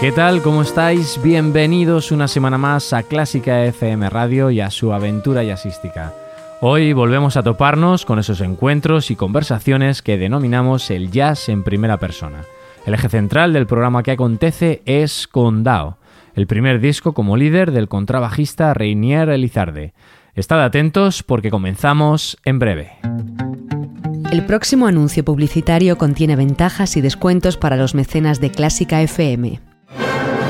¿Qué tal? ¿Cómo estáis? Bienvenidos una semana más a Clásica FM Radio y a su aventura jazzística. Hoy volvemos a toparnos con esos encuentros y conversaciones que denominamos el jazz en primera persona. El eje central del programa que acontece es Condao, el primer disco como líder del contrabajista Reinier Elizarde. Estad atentos porque comenzamos en breve. El próximo anuncio publicitario contiene ventajas y descuentos para los mecenas de Clásica FM.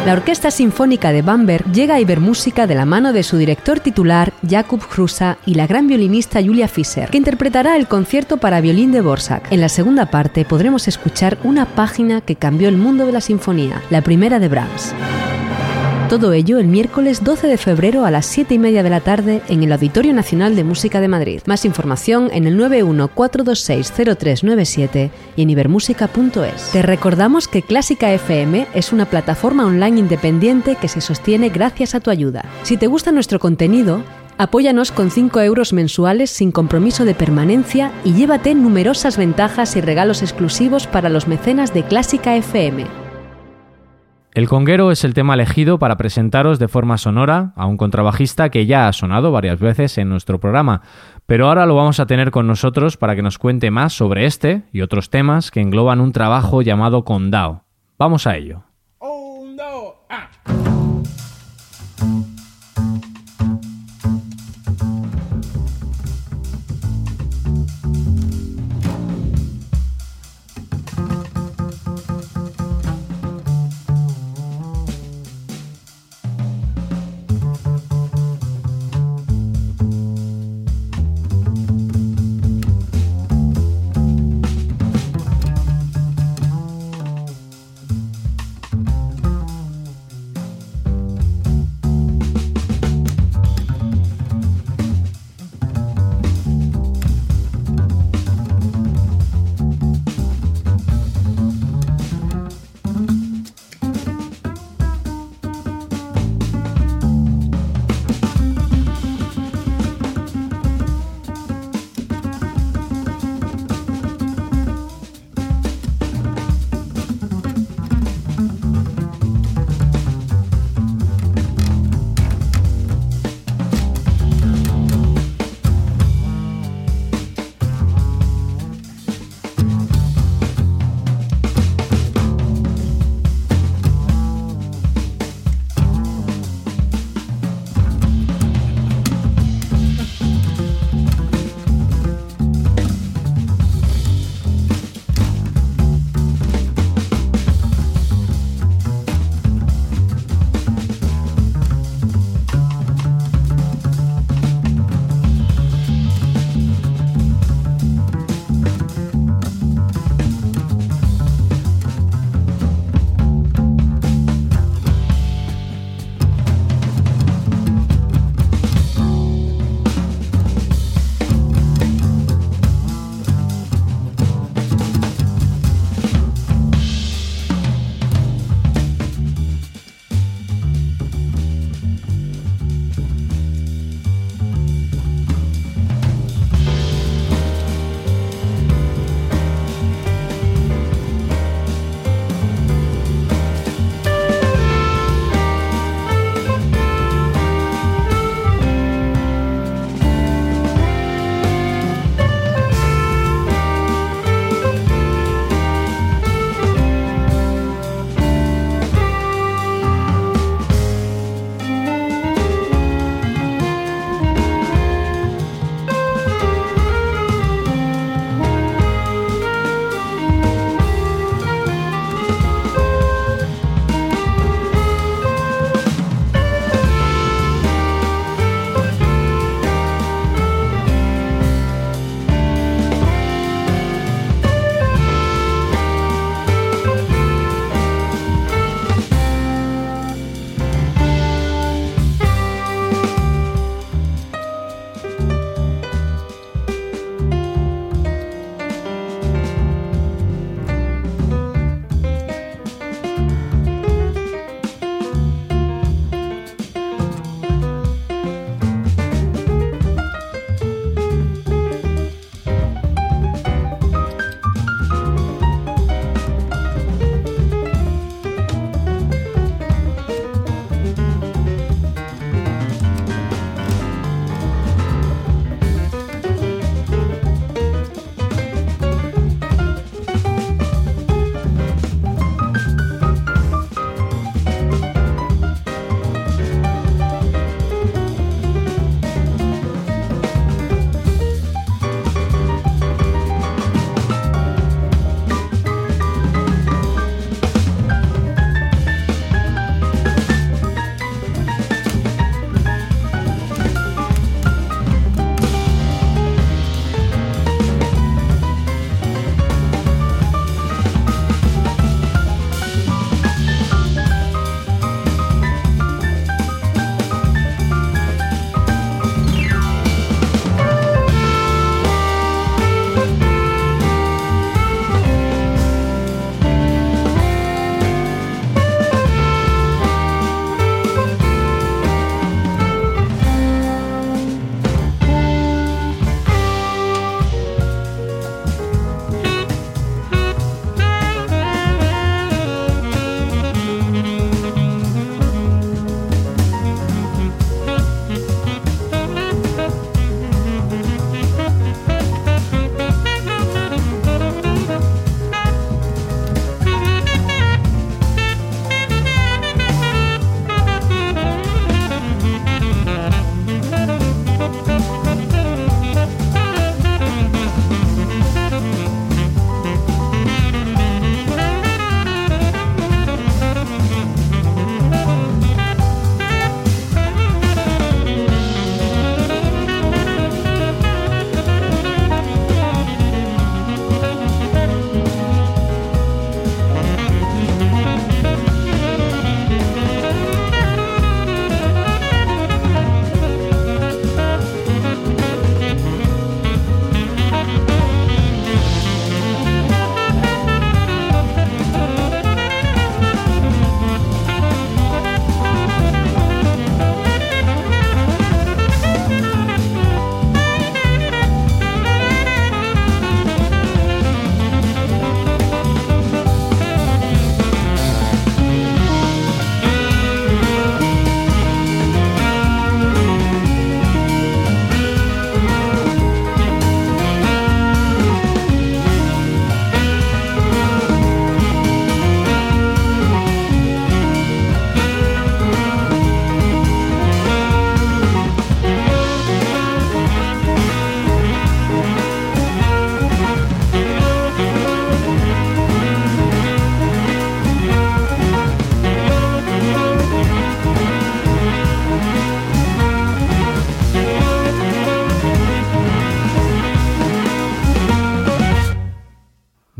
La Orquesta Sinfónica de Bamberg llega a Ibermúsica de la mano de su director titular, Jakub Hrusa, y la gran violinista Julia Fischer, que interpretará el concierto para violín de Borsak. En la segunda parte podremos escuchar una página que cambió el mundo de la sinfonía, la primera de Brahms. Todo ello el miércoles 12 de febrero a las 7 y media de la tarde en el Auditorio Nacional de Música de Madrid. Más información en el 914260397 y en ibermúsica.es. Te recordamos que Clásica FM es una plataforma online independiente que se sostiene gracias a tu ayuda. Si te gusta nuestro contenido, Apóyanos con 5 euros mensuales sin compromiso de permanencia y llévate numerosas ventajas y regalos exclusivos para los mecenas de Clásica FM. El conguero es el tema elegido para presentaros de forma sonora a un contrabajista que ya ha sonado varias veces en nuestro programa, pero ahora lo vamos a tener con nosotros para que nos cuente más sobre este y otros temas que engloban un trabajo llamado Condao. Vamos a ello.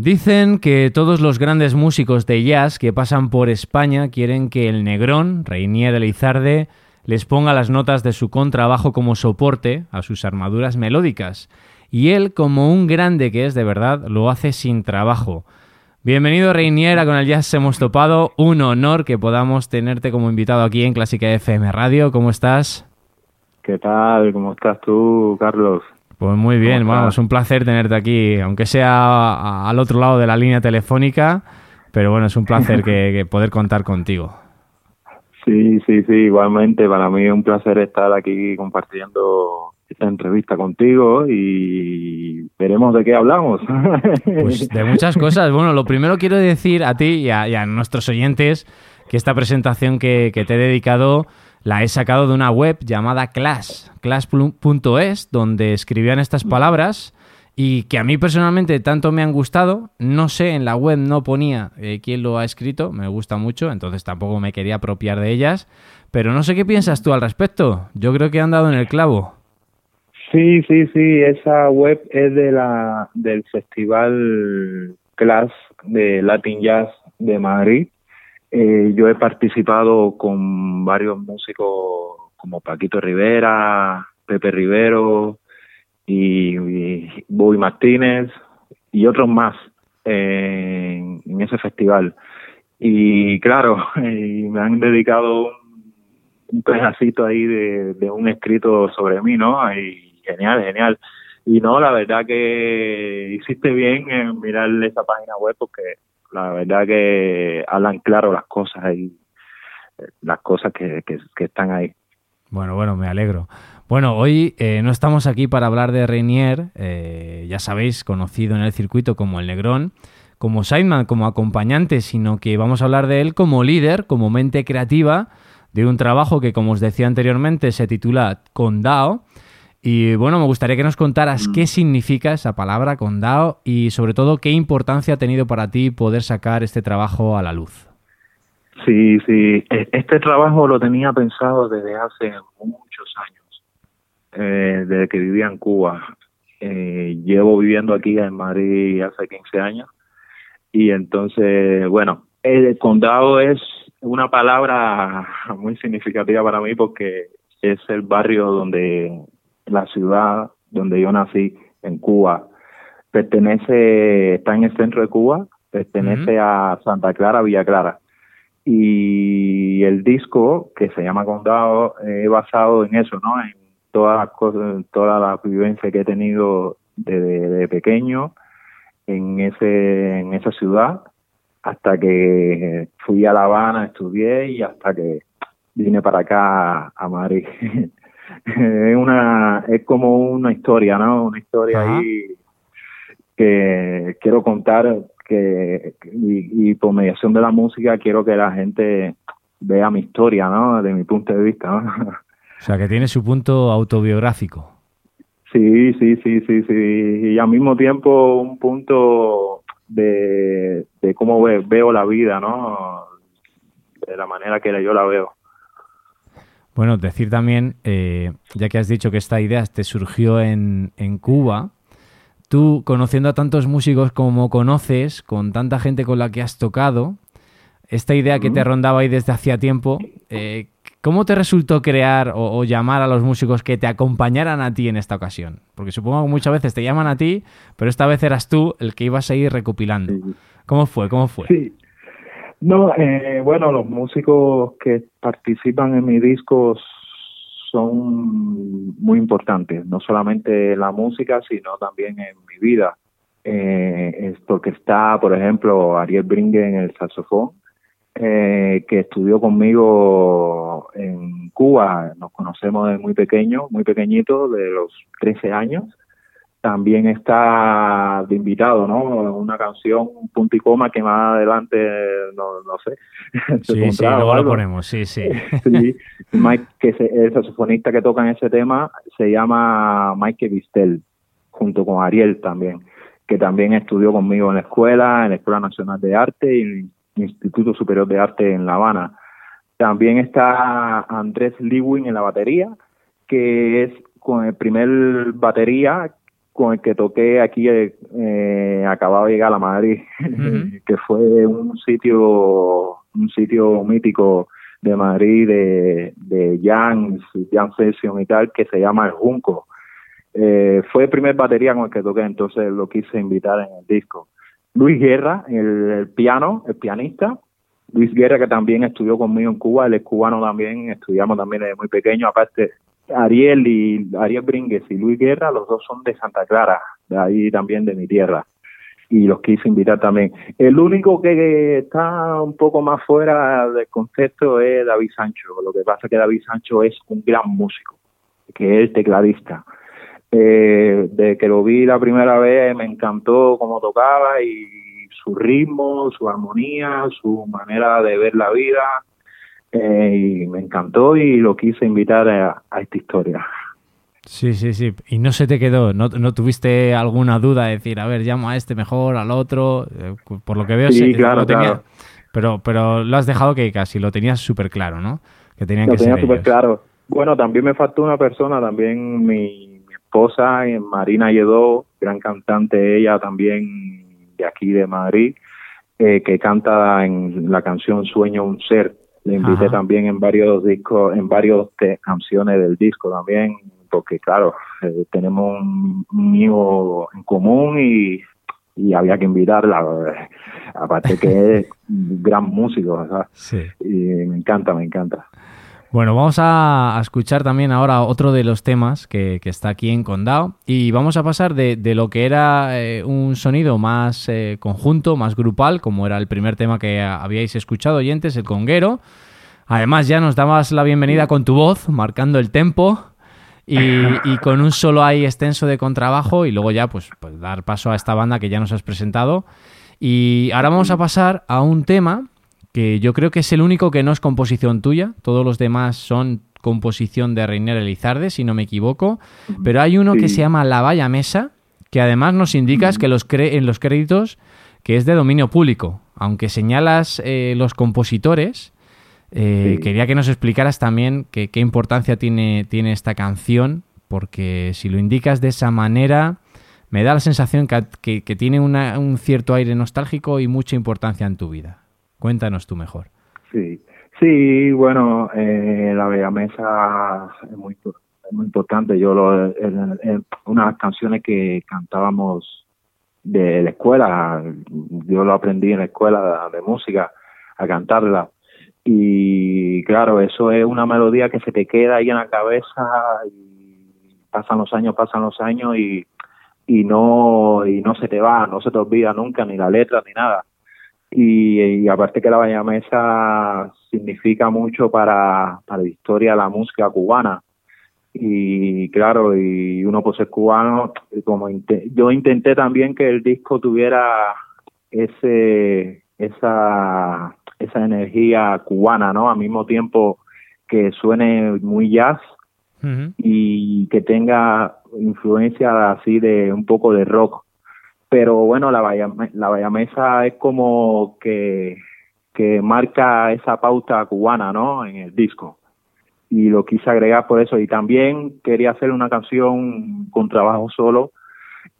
Dicen que todos los grandes músicos de jazz que pasan por España quieren que el Negrón, Reinier Elizarde, les ponga las notas de su contrabajo como soporte a sus armaduras melódicas. Y él, como un grande que es de verdad, lo hace sin trabajo. Bienvenido Reiniera, con el Jazz hemos topado. Un honor que podamos tenerte como invitado aquí en Clásica FM Radio. ¿Cómo estás? ¿Qué tal? ¿Cómo estás tú, Carlos? Pues muy bien, bueno, es un placer tenerte aquí, aunque sea al otro lado de la línea telefónica, pero bueno, es un placer que, poder contar contigo. Sí, sí, sí, igualmente para mí es un placer estar aquí compartiendo esta entrevista contigo y veremos de qué hablamos. Pues de muchas cosas. Bueno, lo primero quiero decir a ti y a, nuestros oyentes que esta presentación que, que te he dedicado la he sacado de una web llamada Class, class.es, donde escribían estas mm. palabras y que a mí personalmente tanto me han gustado. No sé, en la web no ponía eh, quién lo ha escrito, me gusta mucho, entonces tampoco me quería apropiar de ellas. Pero no sé qué piensas tú al respecto. Yo creo que han dado en el clavo. Sí, sí, sí, esa web es de la del Festival Class de Latin Jazz de Madrid eh, yo he participado con varios músicos como Paquito Rivera, Pepe Rivero y, y Martínez y otros más en, ese festival. Y claro, me han dedicado un, pedacito ahí de, un escrito sobre mí, ¿no? Y genial, genial. Y no, la verdad que hiciste bien en mirar esa página web porque la verdad que hablan claro las cosas y las cosas que, están ahí. Bueno, bueno, me alegro. Bueno, hoy eh, no estamos aquí para hablar de Reinier, eh, ya sabéis, conocido en el circuito como el Negrón, como sideman, como acompañante, sino que vamos a hablar de él como líder, como mente creativa de un trabajo que, como os decía anteriormente, se titula Condao y bueno, me gustaría que nos contaras mm. qué significa esa palabra condado y sobre todo qué importancia ha tenido para ti poder sacar este trabajo a la luz. Sí, sí, e, este trabajo lo tenía pensado desde hace muchos años, eh, desde que vivía en Cuba. Eh, llevo viviendo aquí en Madrid hace 15 años y entonces, bueno, el condado es una palabra muy significativa para mí porque es el barrio donde la ciudad donde yo nací, en Cuba, pertenece, está en el centro de Cuba, pertenece a Santa Clara, Villa Clara. Y el disco, que se llama Condado, es basado en eso, ¿no? En todas las cosas, toda la vivencia que he tenido desde pequeño en ese en esa ciudad hasta que fui a La Habana, estudié y hasta que vine para acá a Madrid. es una es como una historia, ¿no? Una historia ahí que quiero contar que y, por mediación de la música quiero que la gente vea mi historia, ¿no? De mi punto de vista, O sea, que tiene su punto autobiográfico. Sí, sí, sí, sí, sí. Y al mismo tiempo un punto de, de cómo veo la vida, ¿no? De la manera que yo la veo. Bueno, decir también, eh, ya que has dicho que esta idea te surgió en, en Cuba, tú conociendo a tantos músicos como conoces, con tanta gente con la que has tocado, esta idea que te rondaba ahí desde hacía tiempo, eh, ¿cómo te resultó crear o, llamar a los músicos que te acompañaran a ti en esta ocasión? Porque supongo que muchas veces te llaman a ti, pero esta vez eras tú el que ibas a ir recopilando. ¿Cómo fue? ¿Cómo fue? Sí, no, eh, bueno, los músicos que participan en mi disco son muy importantes, no solamente en la música, sino también en mi vida. Eh, es porque está, por ejemplo, Ariel Bringue en el saxofón, eh, que estudió conmigo en Cuba. Nos conocemos de muy pequeño, muy pequeñito, de los 13 años también está de invitado, ¿no? Una canción, punto y coma, que más adelante, no, no sé. Sí, sí, luego lo ponemos, sí, sí. sí, Mike, que es el saxofonista que toca en ese tema, se llama Mike Vistel, junto con Ariel también, que también estudió conmigo en la escuela, en la Escuela Nacional de Arte y en el Instituto Superior de Arte en La Habana. También está Andrés Lewin en la batería, que es con el primer batería con el que toqué aquí, eh, acababa de llegar a Madrid, que fue un sitio, un sitio mítico de Madrid de, de Jan, Jan Session y tal, que se llama El Junco. Eh, fue el primer batería con el que toqué, entonces lo quise invitar en el disco. Luis Guerra, el, piano, el pianista. Luis Guerra, que también estudió conmigo en Cuba, él es cubano también, estudiamos también desde muy pequeño. Aparte, Ariel y Ariel Bringues y Luis Guerra, los dos son de Santa Clara, de ahí también de mi tierra. Y los quise invitar también. El único que está un poco más fuera del concepto es David Sancho. Lo que pasa es que David Sancho es un gran músico, que es tecladista. Eh, de que lo vi la primera vez me encantó cómo tocaba y su ritmo, su armonía, su manera de ver la vida eh, y me encantó y lo quise invitar a, esta historia. Sí, sí, sí. Y no se te quedó, ¿No, ¿no, tuviste alguna duda de decir, a ver, llamo a este mejor, al otro? Eh, por lo que veo, sí, claro, claro. Pero, pero lo has dejado que casi lo tenías súper claro, ¿no? Que tenían lo tenía súper claro. Bueno, también me faltó una persona, también mi, esposa, Marina Lledó, gran cantante ella también de aquí de Madrid, eh, que canta en la canción Sueño un ser. Le invité también en varios discos, en varios canciones del disco también, porque claro, eh, tenemos un, hijo en común y, y había que invitarla. Aparte que es gran músico, Y me encanta, me encanta. Bueno, vamos a, escuchar también ahora otro de los temas que, está aquí en Condado y vamos a pasar de, lo que era eh, un sonido más eh, conjunto, más grupal, como era el primer tema que habíais escuchado oyentes, el conguero. Además ya nos dabas la bienvenida con tu voz, marcando el tempo y, con un solo ahí extenso de contrabajo y luego ya pues, pues dar paso a esta banda que ya nos has presentado. Y ahora vamos a pasar a un tema que yo creo que es el único que no es composición tuya, todos los demás son composición de Reiner Elizarde, si no me equivoco, pero hay uno que se llama La Valla Mesa, que además nos indicas que los en los créditos que es de dominio público, aunque señalas eh, los compositores, eh, quería que nos explicaras también qué importancia tiene, tiene esta canción, porque si lo indicas de esa manera, me da la sensación que, que, tiene un cierto aire nostálgico y mucha importancia en tu vida. Cuéntanos tú mejor. Sí, sí, bueno, eh, la Bella Mesa es muy, importante. Yo lo, unas canciones que cantábamos de la escuela, yo lo aprendí en la escuela de, música a cantarla. Y claro, eso es una melodía que se te queda ahí en la cabeza y pasan los años, pasan los años y, y no y no se te va, no se te olvida nunca ni la letra ni nada y, aparte que la Bahía Mesa significa mucho para, para la historia de la música cubana. Y claro y uno por ser cubano como yo intenté también que el disco tuviera ese esa esa energía cubana no al mismo tiempo que suene muy jazz y que tenga influencia así de un poco de rock pero bueno, la Bahía, la Mesa es como que, que marca esa pauta cubana, ¿no? En el disco. Y lo quise agregar por eso. Y también quería hacer una canción con trabajo solo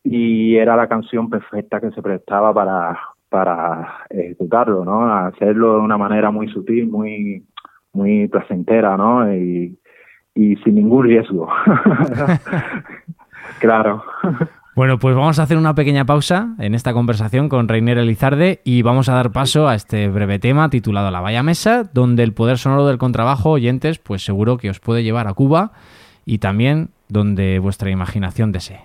y era la canción perfecta que se prestaba para, para ejecutarlo, ¿no? Hacerlo de una manera muy sutil, muy, muy placentera, ¿no? Y, y sin ningún riesgo. claro. Bueno, pues vamos a hacer una pequeña pausa en esta conversación con Reiner Elizarde y vamos a dar paso a este breve tema titulado La Valla Mesa, donde el poder sonoro del contrabajo, oyentes, pues seguro que os puede llevar a Cuba y también donde vuestra imaginación desee.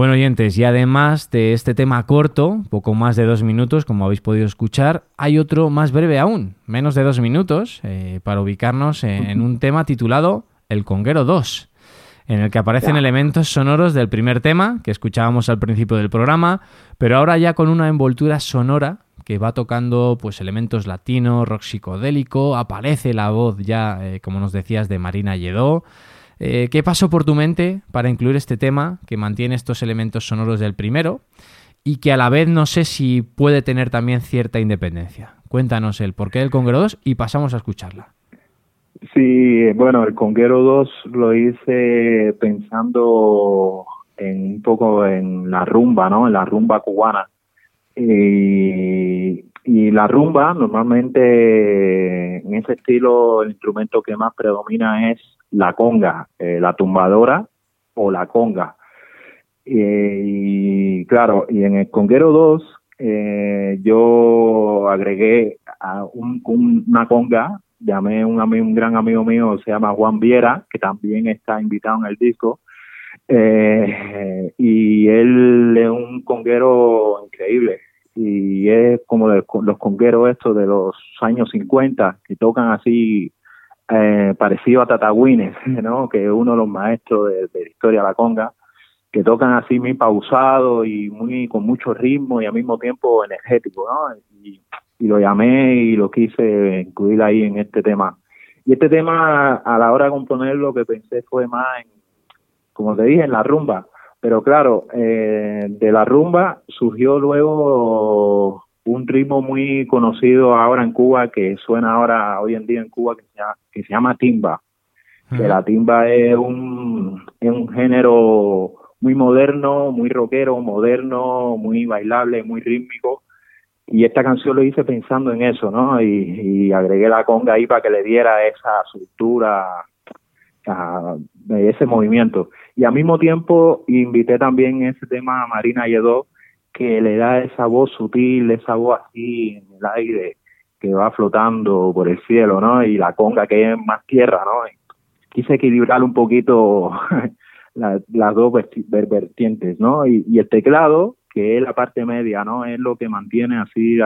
Bueno, oyentes, y además de este tema corto, poco más de dos minutos, como habéis podido escuchar, hay otro más breve aún, menos de dos minutos, eh, para ubicarnos en, un tema titulado El Conguero 2, en el que aparecen elementos sonoros del primer tema que escuchábamos al principio del programa, pero ahora ya con una envoltura sonora que va tocando pues elementos latinos, rock psicodélico, aparece la voz ya, eh, como nos decías, de Marina Lledó, eh, ¿Qué pasó por tu mente para incluir este tema que mantiene estos elementos sonoros del primero y que a la vez no sé si puede tener también cierta independencia? Cuéntanos el porqué del Conguero 2 y pasamos a escucharla. Sí, bueno, el Conguero 2 lo hice pensando en un poco en la rumba, ¿no? En la rumba cubana. Y, y la rumba, normalmente en ese estilo, el instrumento que más predomina es la conga, eh, la tumbadora o la conga. y claro, y en el Conguero 2 eh, yo agregué a un, una conga, llamé un, un gran amigo mío, se llama Juan Viera, que también está invitado en el disco, eh, y él es un conguero increíble y es como los congueros estos de los años 50 que tocan así eh, parecido a Tatagüines, que es uno de los maestros de, la historia de la conga, que tocan así muy pausado y muy con mucho ritmo y al mismo tiempo energético, ¿no? Y, lo llamé y lo quise incluir ahí en este tema. Y este tema, a la hora de componer, lo que pensé fue más en, como te dije, en la rumba. Pero claro, eh, de la rumba surgió luego un ritmo muy conocido ahora en Cuba, que suena ahora hoy en día en Cuba, que se llama, que se llama timba. Que la timba es un, es un género muy moderno, muy rockero, moderno, muy bailable, muy rítmico. Y esta canción lo hice pensando en eso, ¿no? Y, agregué la conga ahí para que le diera esa estructura, ese movimiento. Y al mismo tiempo invité también ese tema a Marina Yedó, que le da esa voz sutil, esa voz así en el aire que va flotando por el cielo, ¿no? Y la conga que es más tierra, ¿no? quise equilibrar un poquito las dos vertientes, ¿no? Y, el teclado, que es la parte media, ¿no? Es lo que mantiene así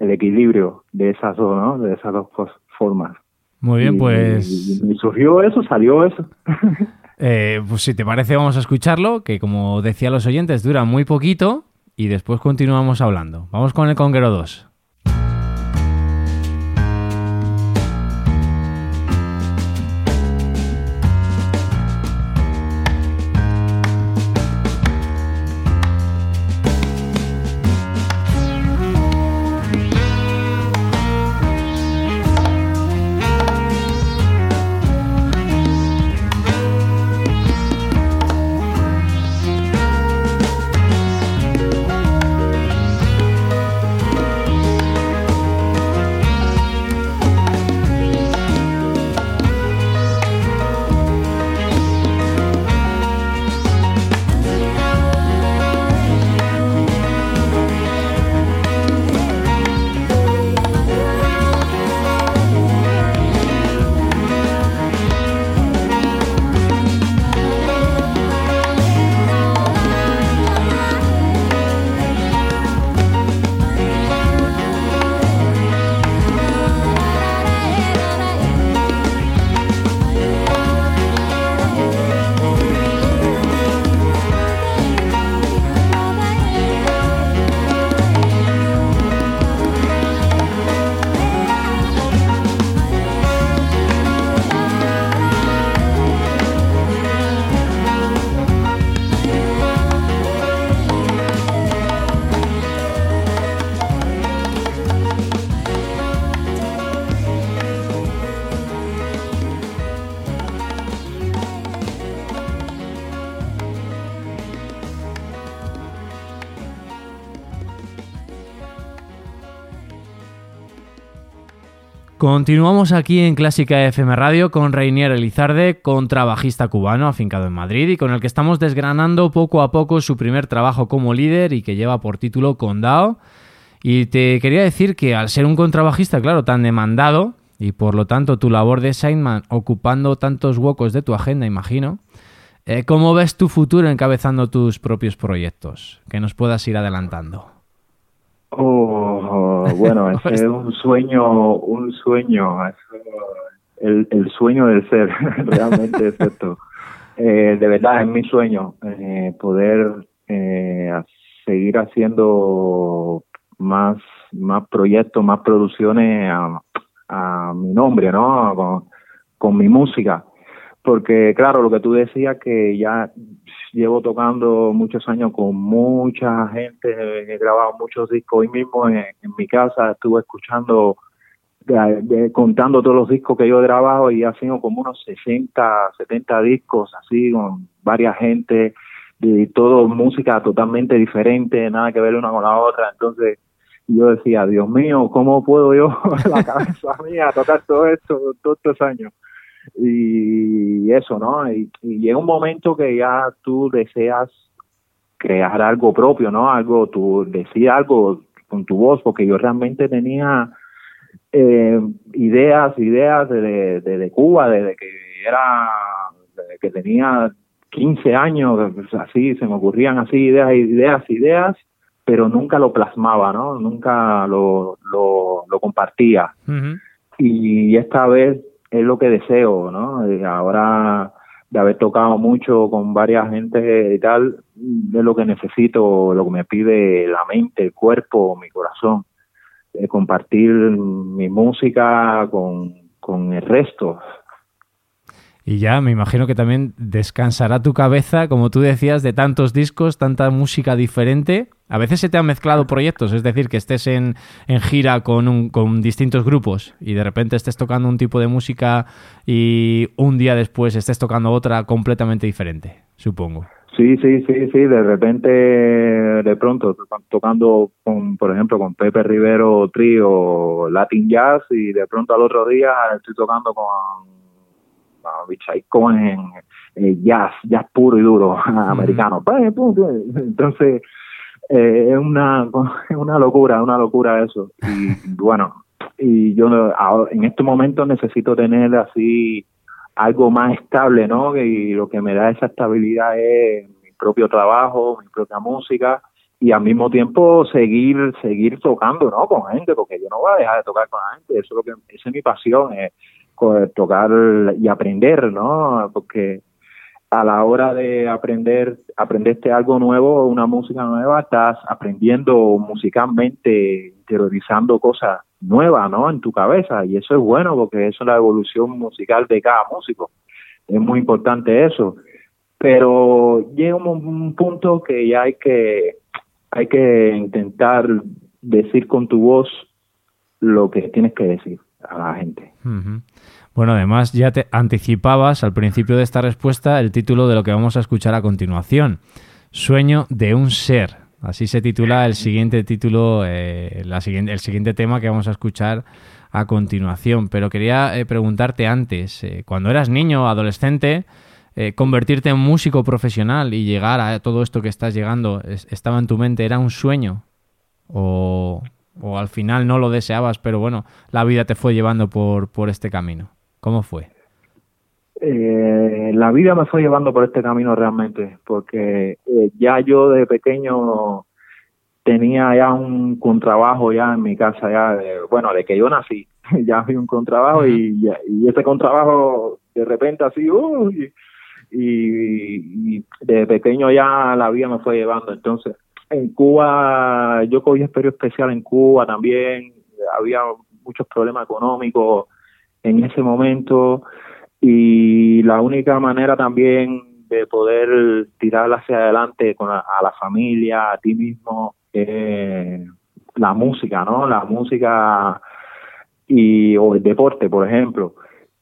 el equilibrio de esas dos, ¿no? De esas dos formas. Muy bien, pues... y surgió eso, salió eso. Eh, pues si te parece vamos a escucharlo, que como decía los oyentes dura muy poquito y después continuamos hablando. Vamos con el Conguero 2. Continuamos aquí en Clásica FM Radio con Reinier Elizarde, contrabajista cubano afincado en Madrid y con el que estamos desgranando poco a poco su primer trabajo como líder y que lleva por título Condao. Y te quería decir que al ser un contrabajista, claro, tan demandado y por lo tanto tu labor de signman ocupando tantos huecos de tu agenda, imagino, Eh, ¿Cómo ves tu futuro encabezando tus propios proyectos? Que nos puedas ir adelantando. Oh, bueno, es un sueño, un sueño, el, el sueño del ser, realmente es esto. Eh, de verdad es mi sueño eh, poder eh, seguir haciendo más más proyectos, más producciones a, a mi nombre, ¿no? Con, con mi música porque claro, lo que tú decías que ya llevo tocando muchos años con mucha gente, he grabado muchos discos hoy mismo en, mi casa, estuve escuchando, contando todos los discos que yo he grabado y ha sido como unos 60, 70 discos así con varias gente y todo música totalmente diferente, nada que ver una con la otra, entonces yo decía, Dios mío, ¿cómo puedo yo, la cabeza mía, tocar todo esto todos estos años? Y eso, ¿no? Y, llega un momento que ya tú deseas crear algo propio, ¿no? Algo, tú decir algo con tu voz, porque yo realmente tenía eh, ideas, ideas desde de, de Cuba, desde que era, desde que tenía 15 años, así, se me ocurrían así ideas, ideas, ideas, pero nunca lo plasmaba, ¿no? Nunca lo, lo, lo compartía. Y esta vez es lo que deseo, ¿no? Y ahora de haber tocado mucho con varias gente y tal, es lo que necesito, lo que me pide la mente, el cuerpo, mi corazón, compartir mi música con, con el resto, y ya me imagino que también descansará tu cabeza, como tú decías, de tantos discos, tanta música diferente. A veces se te han mezclado proyectos, es decir, que estés en, en gira con, un, con distintos grupos y de repente estés tocando un tipo de música y un día después estés tocando otra completamente diferente, supongo. Sí, sí, sí, sí, de repente, de pronto, tocando, con, por ejemplo, con Pepe Rivero Trío Latin Jazz y de pronto al otro día estoy tocando con Cohen, eh, jazz, jazz puro y duro americano. Pues, pues, entonces, eh, es una, una locura, una locura eso. Y bueno, y yo en este momento necesito tener así algo más estable, ¿no? Y lo que me da esa estabilidad es mi propio trabajo, mi propia música y al mismo tiempo seguir seguir tocando, ¿no? Con gente, porque yo no voy a dejar de tocar con la gente, eso es lo que esa es mi pasión, es tocar y aprender, ¿no? Porque a la hora de aprender, aprenderte algo nuevo, una música nueva, estás aprendiendo musicalmente, interiorizando cosas nuevas, ¿no? En tu cabeza y eso es bueno porque eso es la evolución musical de cada músico. Es muy importante eso. Pero llega un, punto que ya hay que hay que intentar decir con tu voz lo que tienes que decir a la gente. Bueno, además ya te anticipabas al principio de esta respuesta el título de lo que vamos a escuchar a continuación. Sueño de un ser. Así se titula el siguiente título, eh, la siguiente, el siguiente tema que vamos a escuchar a continuación. Pero quería eh, preguntarte antes, eh, cuando eras niño, adolescente, convertirte en músico profesional y llegar a todo esto que estás llegando, ¿estaba en tu mente? ¿Era un sueño? ¿O, o al final no lo deseabas, pero bueno, la vida te fue llevando por, por este camino. ¿Cómo fue? Eh, la vida me fue llevando por este camino realmente, porque eh, ya yo de pequeño tenía ya un contrabajo ya en mi casa, ya bueno, de que yo nací, ya había un contrabajo y, y, ese contrabajo de repente así, y, y, de pequeño ya la vida me fue llevando, entonces en Cuba, yo cogí experiencia especial en Cuba también, había muchos problemas económicos en ese momento y la única manera también de poder tirar hacia adelante con a la familia, a ti mismo, eh, la música, ¿no? La música y o el deporte, por ejemplo.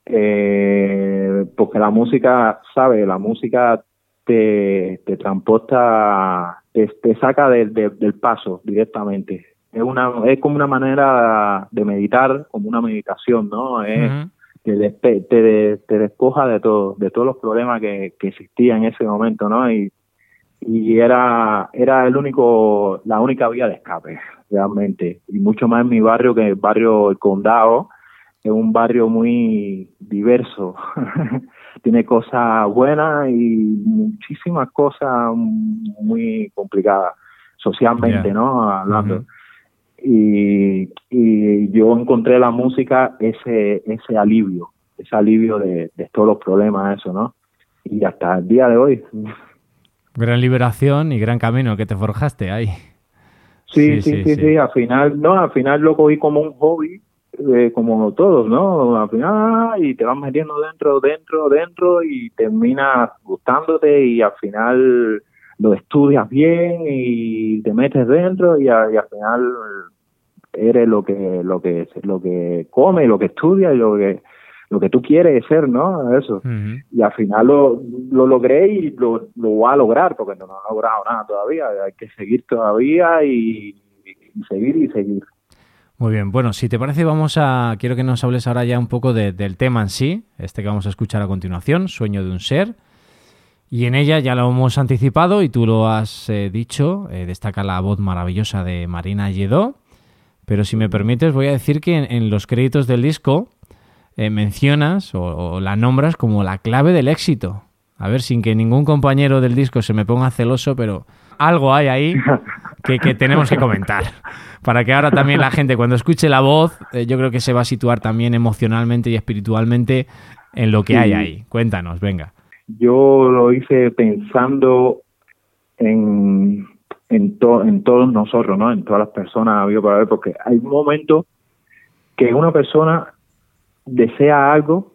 Eh, porque la música, ¿sabes? La música te, te transporta te, saca del paso directamente. Es una es como una manera de meditar, como una meditación, ¿no? Es, te, te, despoja de todo, de todos los problemas que, que existían en ese momento, ¿no? Y, y era era el único la única vía de escape realmente y mucho más en mi barrio que el barrio el condado es un barrio muy diverso tiene cosas buenas y muchísimas cosas muy complicadas socialmente, ¿no? Hablando. y, y yo encontré la música ese ese alivio, ese alivio de, de todos los problemas, eso, ¿no? Y hasta el día de hoy. Gran liberación y gran camino que te forjaste ahí. Sí, sí, sí, sí, al final, no, al final lo cogí como un hobby, eh, como todos, ¿no? Al final, y te vas metiendo dentro, dentro, dentro, y terminas gustándote, y al final lo estudias bien, y te metes dentro, y, al final eres lo que, lo que, lo que come, lo que estudia, y lo que, lo que tú quieres ser, ¿no? Eso. Y al final lo, lo logré y lo, lo voy a lograr, porque no, no he logrado nada todavía. Hay que seguir todavía y, y seguir y seguir. Muy bien, bueno, si te parece vamos a, quiero que nos hables ahora ya un poco del tema en sí, este que vamos a escuchar a continuación, Sueño de un ser. Y en ella ya lo hemos anticipado y tú lo has eh, dicho, eh, destaca la voz maravillosa de Marina Lledó. Pero si me permites, voy a decir que en, los créditos del disco eh, mencionas o, la nombras como la clave del éxito. A ver, sin que ningún compañero del disco se me ponga celoso, pero algo hay ahí que, que tenemos que comentar para que ahora también la gente cuando escuche la voz, eh, yo creo que se va a situar también emocionalmente y espiritualmente en lo que hay ahí. Cuéntanos, venga. Yo lo hice pensando en, en, en todos nosotros, ¿no? En todas las personas habido para ver, porque hay un momento que una persona desea algo,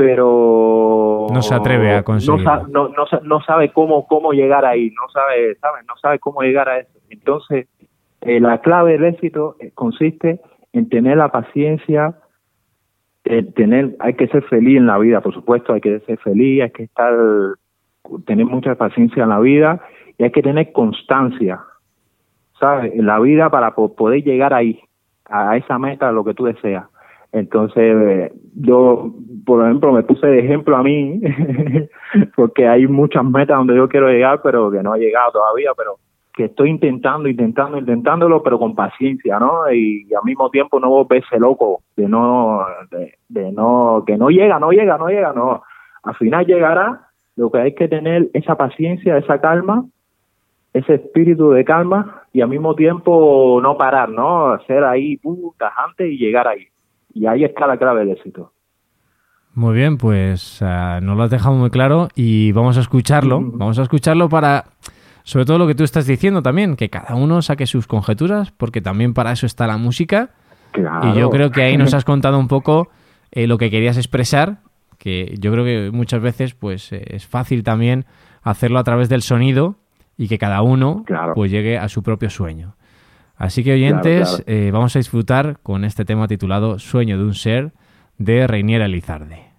pero no se atreve a conseguirlo. No, no, no, sabe cómo cómo llegar ahí, no sabe, ¿sabes? No sabe cómo llegar a eso. Entonces, eh, la clave del éxito eh, consiste en tener la paciencia, tener, hay que ser feliz en la vida, por supuesto, hay que ser feliz, hay que estar, tener mucha paciencia en la vida y hay que tener constancia, ¿sabes? En la vida para poder llegar ahí, a esa meta, lo que tú deseas. Entonces, yo, por ejemplo, me puse de ejemplo a mí, porque hay muchas metas donde yo quiero llegar, pero que no he llegado todavía, pero que estoy intentando, intentando, intentándolo, pero con paciencia, ¿no? Y, al mismo tiempo no volverse loco, de no, de, no, que no llega, no llega, no llega, no. Al final llegará, lo que hay que tener esa paciencia, esa calma, ese espíritu de calma y al mismo tiempo no parar, ¿no? Ser ahí uh, tajante y llegar ahí. Y ahí está la clave del éxito. Muy bien, pues uh, nos lo has dejado muy claro y vamos a escucharlo. Vamos a escucharlo para sobre todo lo que tú estás diciendo también, que cada uno saque sus conjeturas, porque también para eso está la música. Y yo creo que ahí nos has contado un poco eh, lo que querías expresar, que yo creo que muchas veces pues eh, es fácil también hacerlo a través del sonido y que cada uno pues llegue a su propio sueño. Así que oyentes, eh, vamos a disfrutar con este tema titulado Sueño de un ser de Reiniera Elizarde.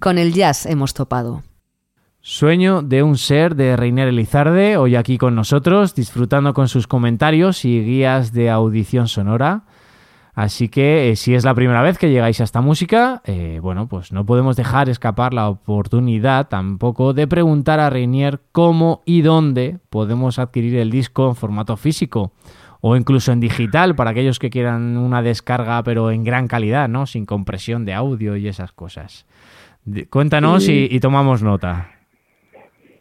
Con el jazz hemos topado. Sueño de un ser de Reiner Elizarde, hoy aquí con nosotros, disfrutando con sus comentarios y guías de audición sonora. Así que eh, si es la primera vez que llegáis a esta música, eh, bueno, pues no podemos dejar escapar la oportunidad tampoco de preguntar a Reinier cómo y dónde podemos adquirir el disco en formato físico o incluso en digital para aquellos que quieran una descarga pero en gran calidad, ¿no? Sin compresión de audio y esas cosas. Cuéntanos y tomamos nota.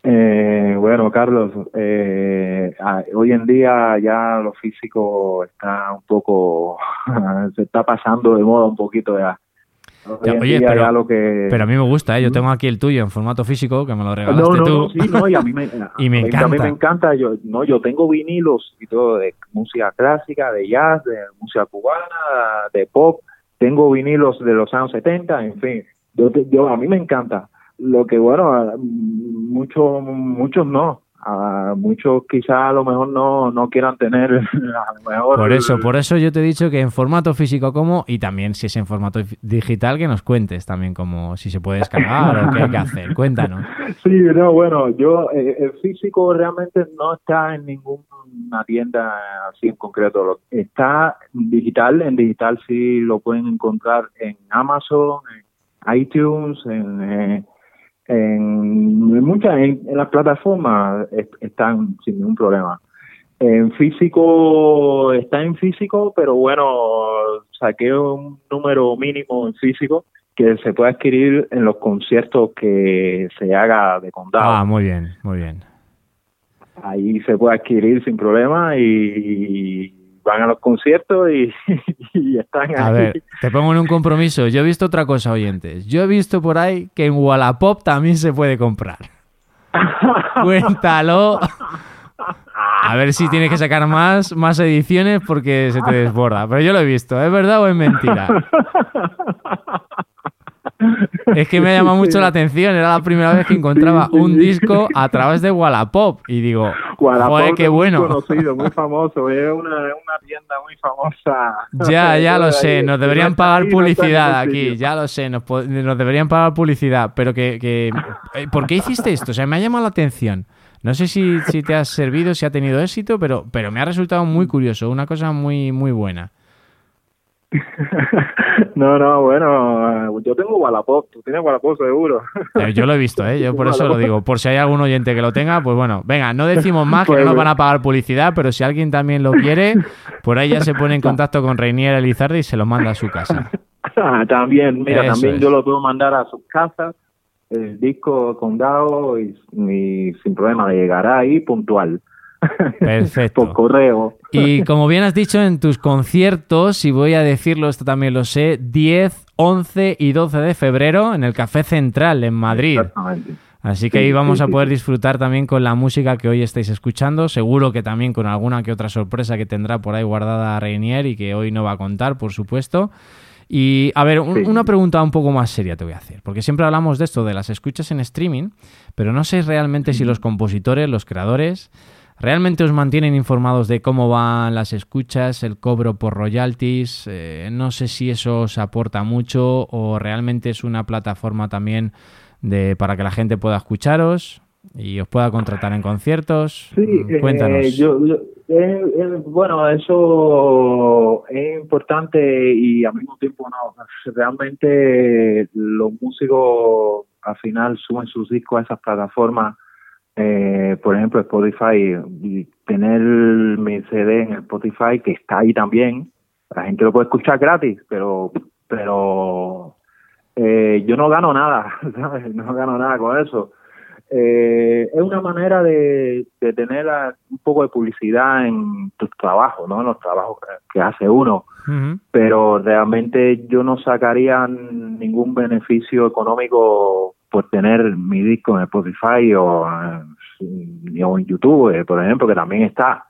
Eh, bueno, Carlos, eh, hoy en día ya lo físico está un poco, se está pasando de moda un poquito ya. oye, pero, que... pero, a mí me gusta, ¿eh? yo tengo aquí el tuyo en formato físico, que me lo regalaste no, tú. sí, no, y a mí me, encanta. A mí me encanta, yo, no, yo tengo vinilos y todo de música clásica, de jazz, de música cubana, de pop, tengo vinilos de los años 70, en fin, yo, yo a mí me encanta. Lo que bueno, muchos muchos no, a muchos quizás a lo mejor no, no quieran tener a mejor por eso por eso yo te he dicho que en formato físico como y también si es en formato digital que nos cuentes también como si se puede descargar o qué hay que hacer. Cuéntanos. Sí no bueno yo eh, el físico realmente no está en ninguna tienda así en concreto. Está digital en digital sí lo pueden encontrar en Amazon en iTunes en eh, en, muchas, en, las plataformas están sin ningún problema. En físico, está en físico, pero bueno, saqué un número mínimo en físico que se puede adquirir en los conciertos que se haga de condado. Ah, muy bien, muy bien. Ahí se puede adquirir sin problema y, van a los conciertos y, están A ver, te pongo en un compromiso. Yo he visto otra cosa, oyentes. Yo he visto por ahí que en Wallapop también se puede comprar. Cuéntalo. A ver si tienes que sacar más, más ediciones porque se te desborda. Pero yo lo he visto. ¿Es verdad o es mentira? Es que me ha llamado mucho la atención. Era la primera vez que encontraba un disco a través de Wallapop. Y digo, Qué bueno. Muy conocido, muy famoso. Es una, una, tienda muy famosa. Ya, ya lo sé. Nos deberían pagar publicidad aquí. Ya lo sé. Nos, nos deberían pagar publicidad. Pero que, que... Eh, ¿Por qué hiciste esto? O sea, me ha llamado la atención. No sé si, si te has servido, si ha tenido éxito, pero, pero me ha resultado muy curioso. Una cosa muy, muy buena. no, no, bueno, yo tengo Wallapop, tú tienes Wallapop seguro. Eh, yo lo he visto, ¿eh? yo por eso lo digo, por si hay algún oyente que lo tenga, pues bueno, venga, no decimos más que no nos van a pagar publicidad, pero si alguien también lo quiere, por ahí ya se pone en contacto con Reinier Elizarde y se lo manda a su casa. también, mira, también yo lo puedo mandar a su casa, el disco condado y, y sin problema, llegará ahí puntual. Perfecto. Por correo. Y como bien has dicho en tus conciertos, y voy a decirlo, esto también lo sé, 10, 11 y 12 de febrero en el Café Central en Madrid. Así que ahí vamos a poder disfrutar también con la música que hoy estáis escuchando. Seguro que también con alguna que otra sorpresa que tendrá por ahí guardada Reinier y que hoy no va a contar, por supuesto. Y a ver, una pregunta un poco más seria te voy a hacer, porque siempre hablamos de esto, de las escuchas en streaming, pero no sé realmente si los compositores, los creadores, ¿Realmente os mantienen informados de cómo van las escuchas, el cobro por royalties? Eh, no sé si eso os aporta mucho o realmente es una plataforma también de, para que la gente pueda escucharos y os pueda contratar en conciertos. Sí, eh, cuéntanos. Eh, bueno, eso es importante y al mismo tiempo no. Realmente los músicos al final suben sus discos a esas plataformas eh, por ejemplo, Spotify, tener mi CD en Spotify, que está ahí también, la gente lo puede escuchar gratis, pero pero eh, yo no gano nada, ¿sabes? No gano nada con eso. Eh, es una manera de, de tener un poco de publicidad en tus trabajos, ¿no? En los trabajos que, hace uno. Pero realmente yo no sacaría ningún beneficio económico por tener mi disco en Spotify o, en YouTube, eh, por ejemplo, que también está.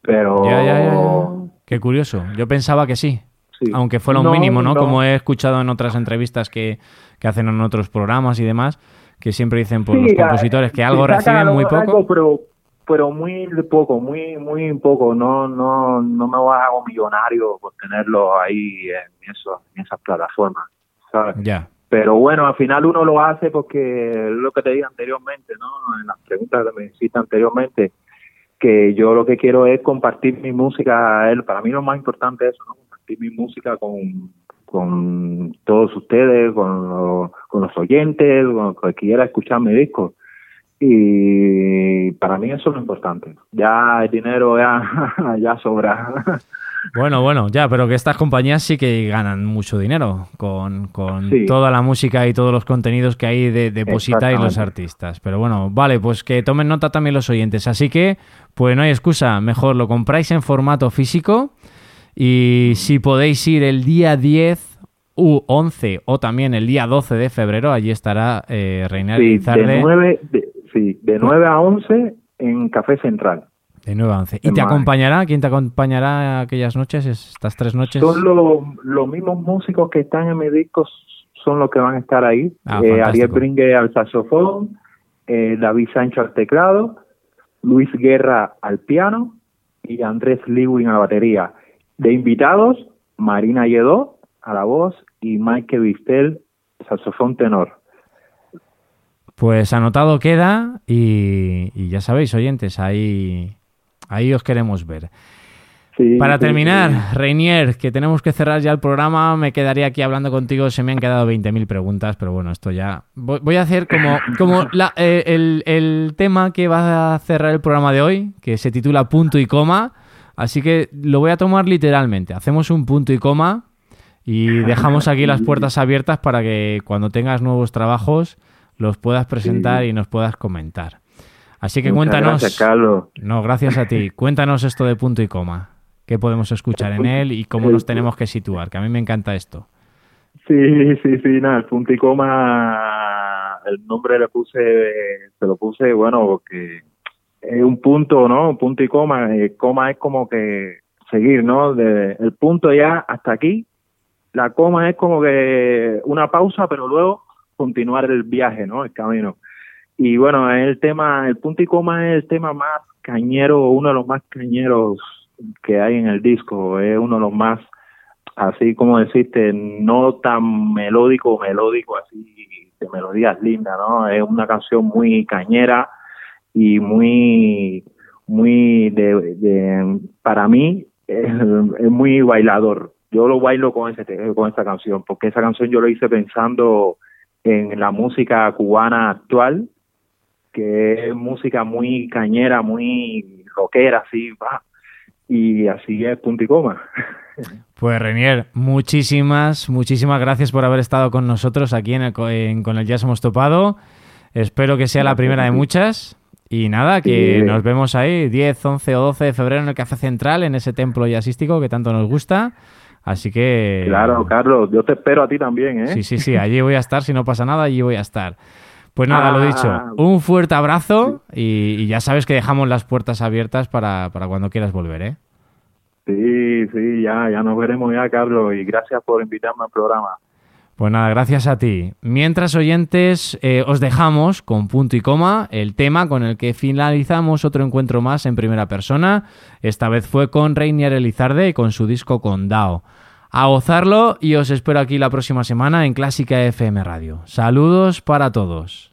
Pero... Qué curioso. Yo pensaba que sí. Aunque fuera un mínimo, ¿no? Como he escuchado en otras entrevistas que, hacen en otros programas y demás, que siempre dicen por los compositores que algo reciben muy poco. pero, pero muy poco, muy muy poco. No no no me hago millonario por tenerlo ahí en, eso, en esas plataformas. ¿sabes? Ya. Pero bueno, al final uno lo hace porque lo que te dije anteriormente, ¿no? En las preguntas que me hiciste anteriormente, que yo lo que quiero es compartir mi música a él. Para mí lo más importante es eso, ¿no? Compartir mi música con, con todos ustedes, con, con los oyentes, con el que quiera escuchar mi disco. Y para mí eso es lo importante. Ya el dinero ya, ya sobra. Bueno, bueno, ya, pero que estas compañías sí que ganan mucho dinero con, con toda la música y todos los contenidos que hay de depositar y los artistas. Pero bueno, vale, pues que tomen nota también los oyentes. Así que, pues no hay excusa, mejor lo compráis en formato físico y si podéis ir el día 10 u 11 o también el día 12 de febrero, allí estará eh, sí, de 9, sí, de 9 a 11 en Café Central. De 9 a 11. ¿Y te acompañará? ¿Quién te acompañará aquellas noches, estas tres noches? Son los, mismos músicos que están en mi disco, son los que van a estar ahí. Ah, eh, Ariel Bringue al saxofón, eh, David Sancho al teclado, Luis Guerra al piano y Andrés Lewin a la batería. De invitados, Marina Lledó a la voz y Mike Vistel, saxofón tenor. Pues anotado queda y, y ya sabéis, oyentes, ahí Ahí os queremos ver. Para terminar, Reinier, que tenemos que cerrar ya el programa, me quedaría aquí hablando contigo, se me han quedado 20.000 preguntas, pero bueno, esto ya... Voy a hacer como, como eh, el, tema que va a cerrar el programa de hoy, que se titula punto y coma, así que lo voy a tomar literalmente. Hacemos un punto y coma y dejamos aquí las puertas abiertas para que cuando tengas nuevos trabajos los puedas presentar y nos puedas comentar. Así que cuéntanos. Gracias, Carlos. No, gracias a ti. Cuéntanos esto de punto y coma. ¿Qué podemos escuchar en él y cómo nos tenemos que situar? Que a mí me encanta esto. Sí, sí, sí, nada, el punto y coma, el nombre le puse, se lo puse, bueno, porque es un punto, ¿no? Un punto y coma, el coma es como que seguir, ¿no? De, el punto ya hasta aquí, la coma es como que una pausa, pero luego continuar el viaje, ¿no? El camino. Y bueno, el tema, el punto y coma es el tema más cañero, uno de los más cañeros que hay en el disco, es uno de los más, así como deciste, no tan melódico, melódico, así de melodías lindas, ¿no? Es una canción muy cañera y muy, muy de, para mí es, es, muy bailador. Yo lo bailo con ese con esa canción, porque esa canción yo lo hice pensando en la música cubana actual que es música muy cañera, muy rockera, así, va. Y así es punto y coma. Pues Renier, muchísimas, muchísimas gracias por haber estado con nosotros aquí en, Con el Jazz Hemos Topado. Espero que sea la primera de muchas. Y nada, que nos vemos ahí 10, 11 o 12 de febrero en el Café Central, en ese templo jazzístico que tanto nos gusta. Así que... Claro, Carlos, yo te espero a ti también, ¿eh? Sí, sí, sí, allí voy a estar, si no pasa nada, allí voy a estar. Pues nada, lo dicho. Ah. Un fuerte abrazo y, ya sabes que dejamos las puertas abiertas para, cuando quieras volver, ¿eh? Sí, sí, ya, ya nos veremos ya, Carlos, y gracias por invitarme al programa. Pues nada, gracias a ti. Mientras, oyentes, eh, os dejamos con punto y coma el tema con el que finalizamos otro encuentro más en primera persona. Esta vez fue con Reinier Elizarde y con su disco Condao a gozarlo y os espero aquí la próxima semana en Clásica FM Radio. Saludos para todos.